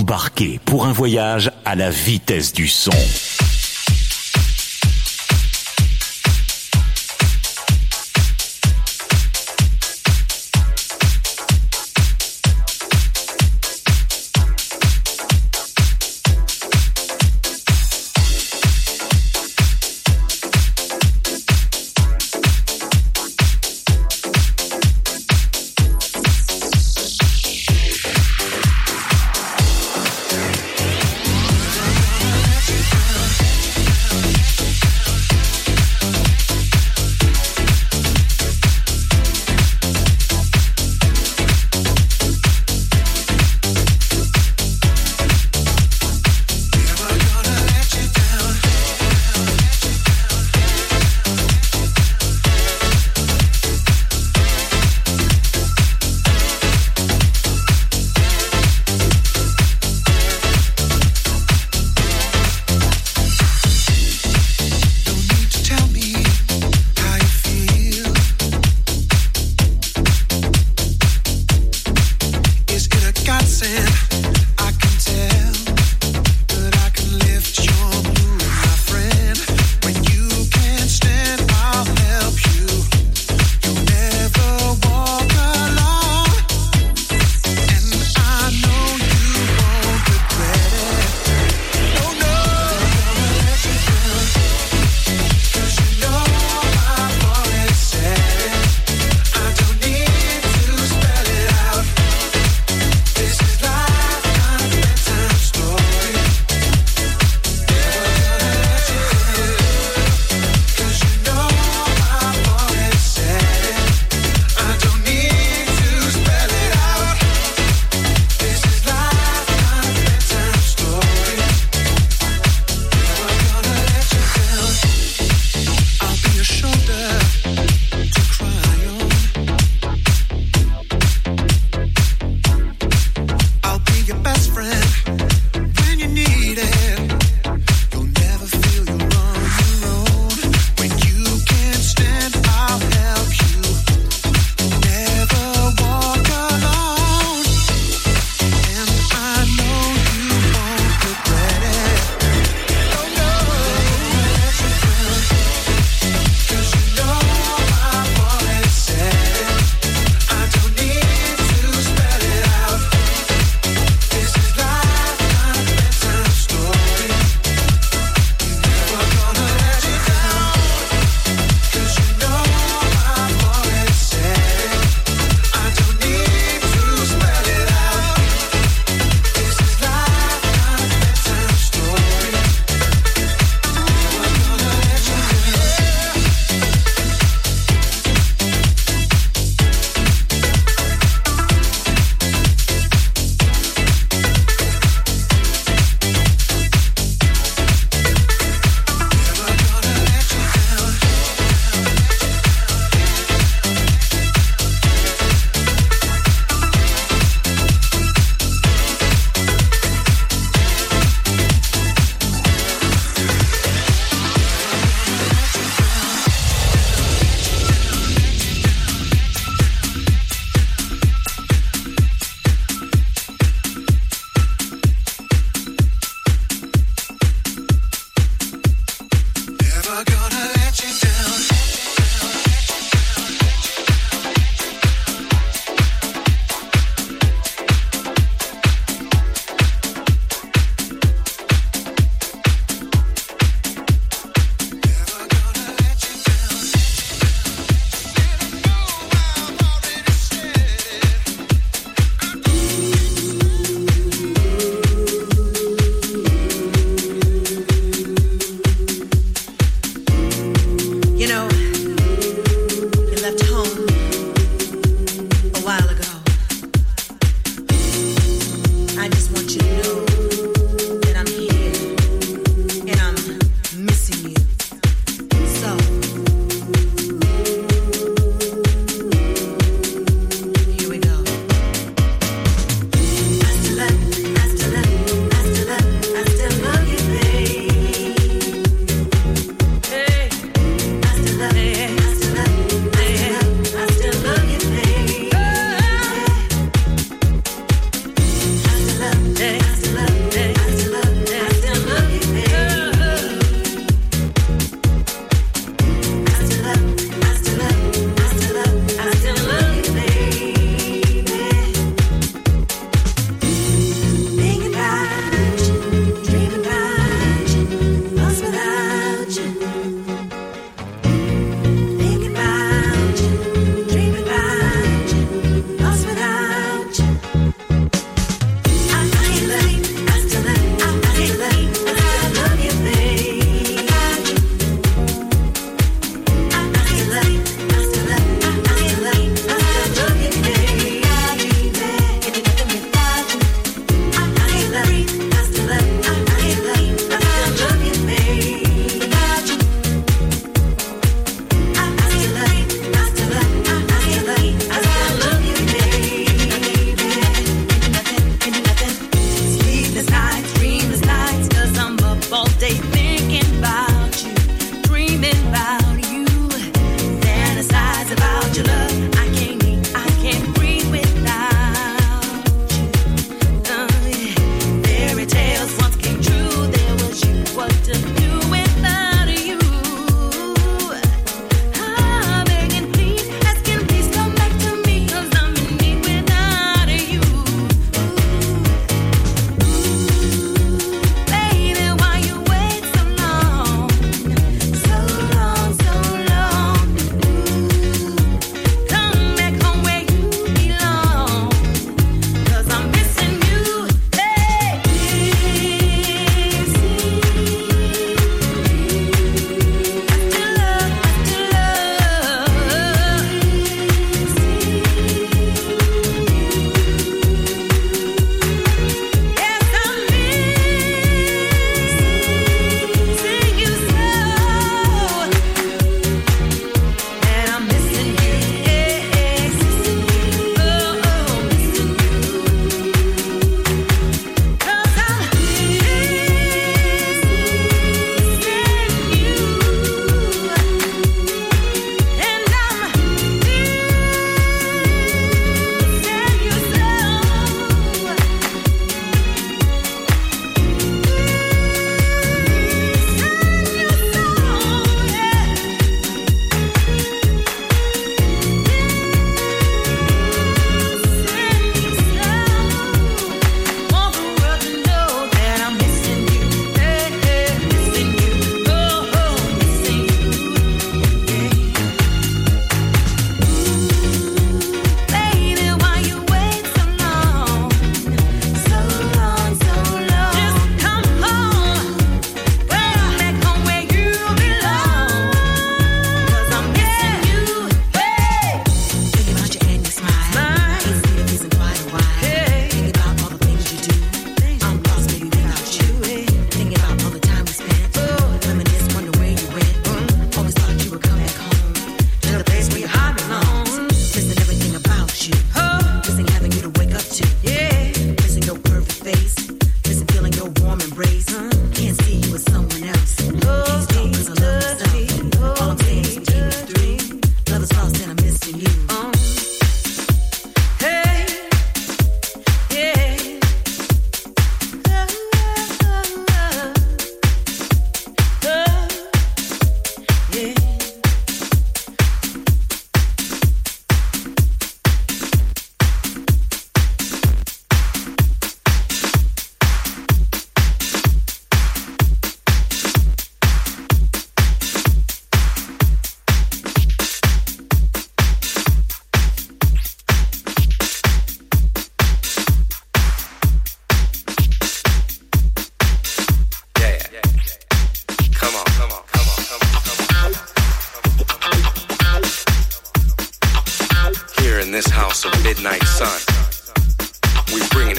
Embarquez pour un voyage à la vitesse du son.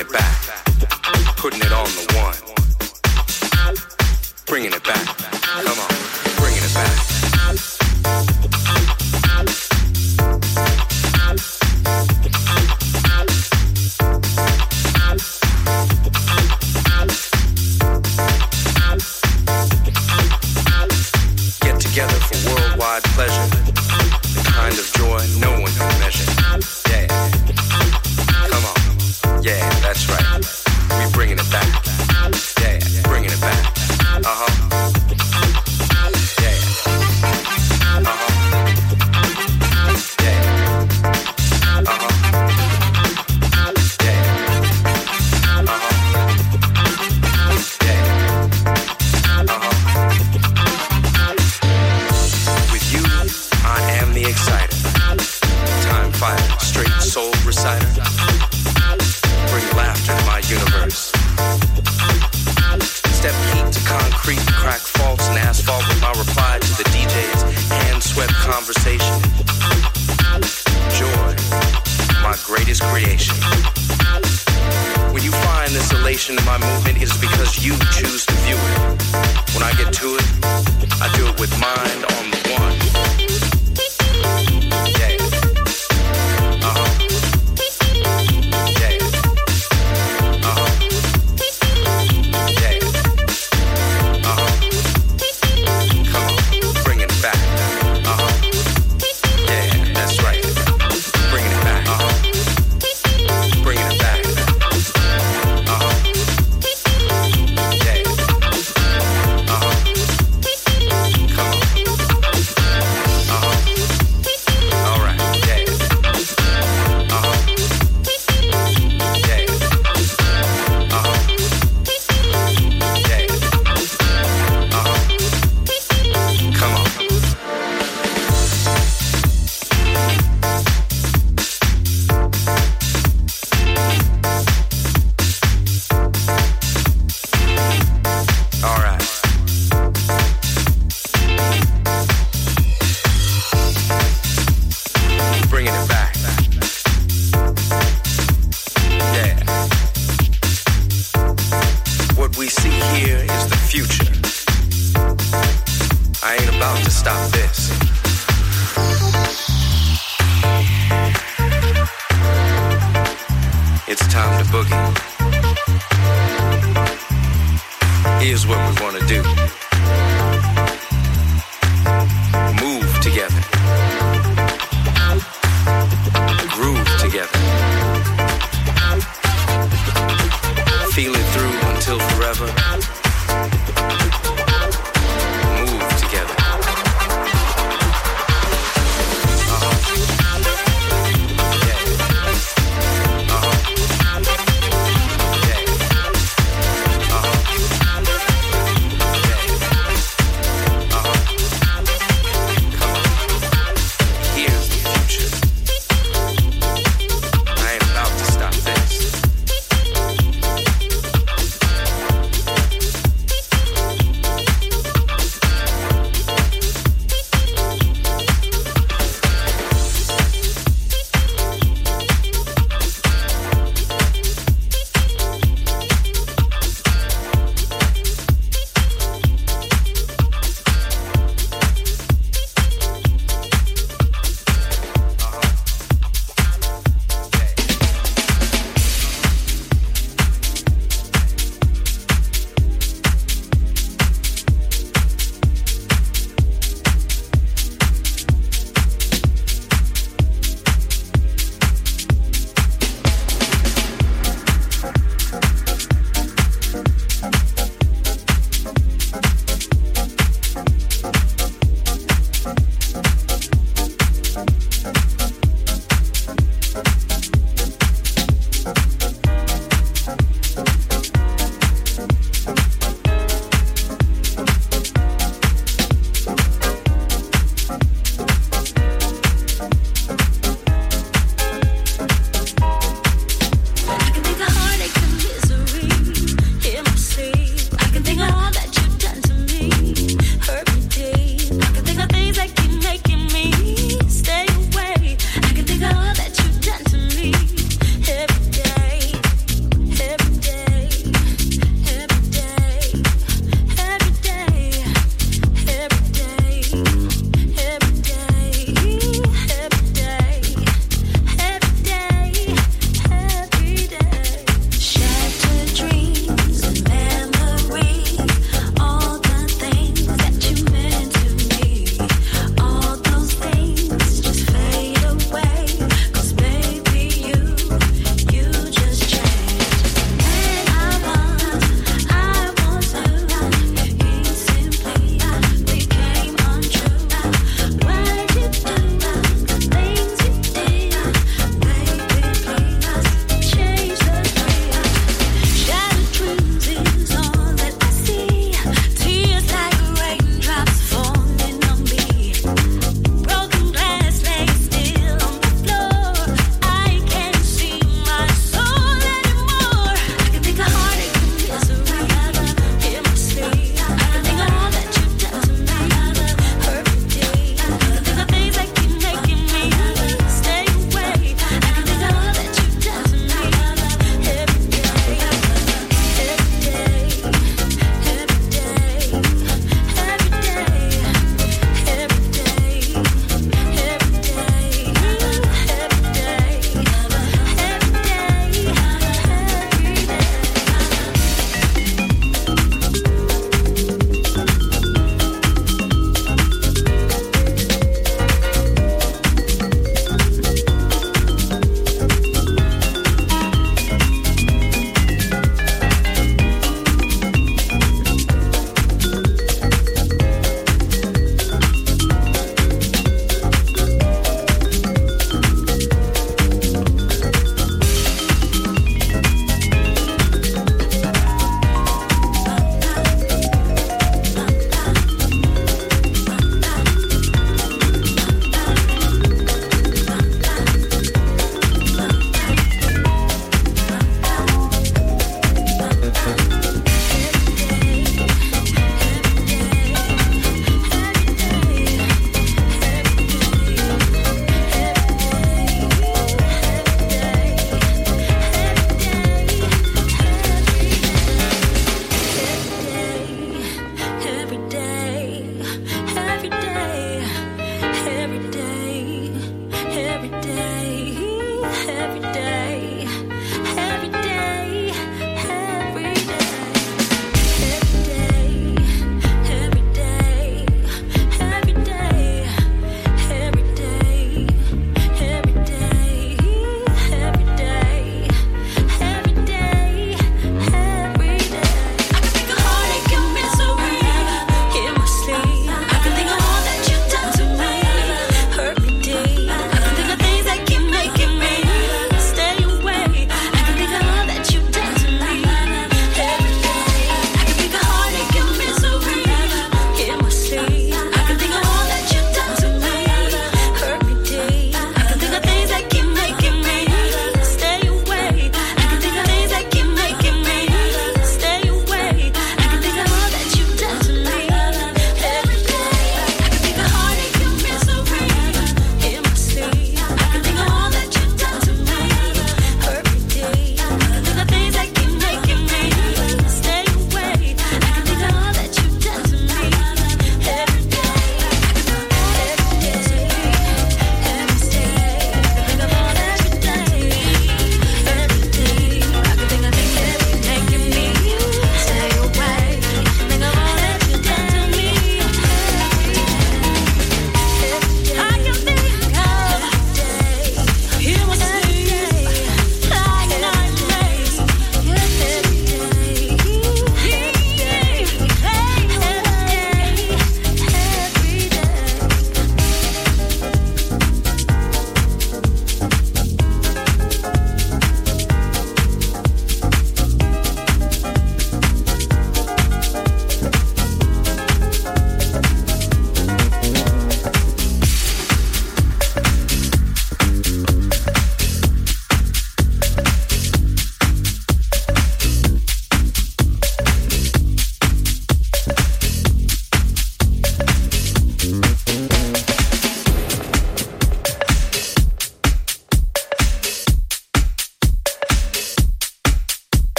it back, putting it on the his creation. When you find this elation in my movement, it is because you choose to view it. When I get to it, I do it with mind on the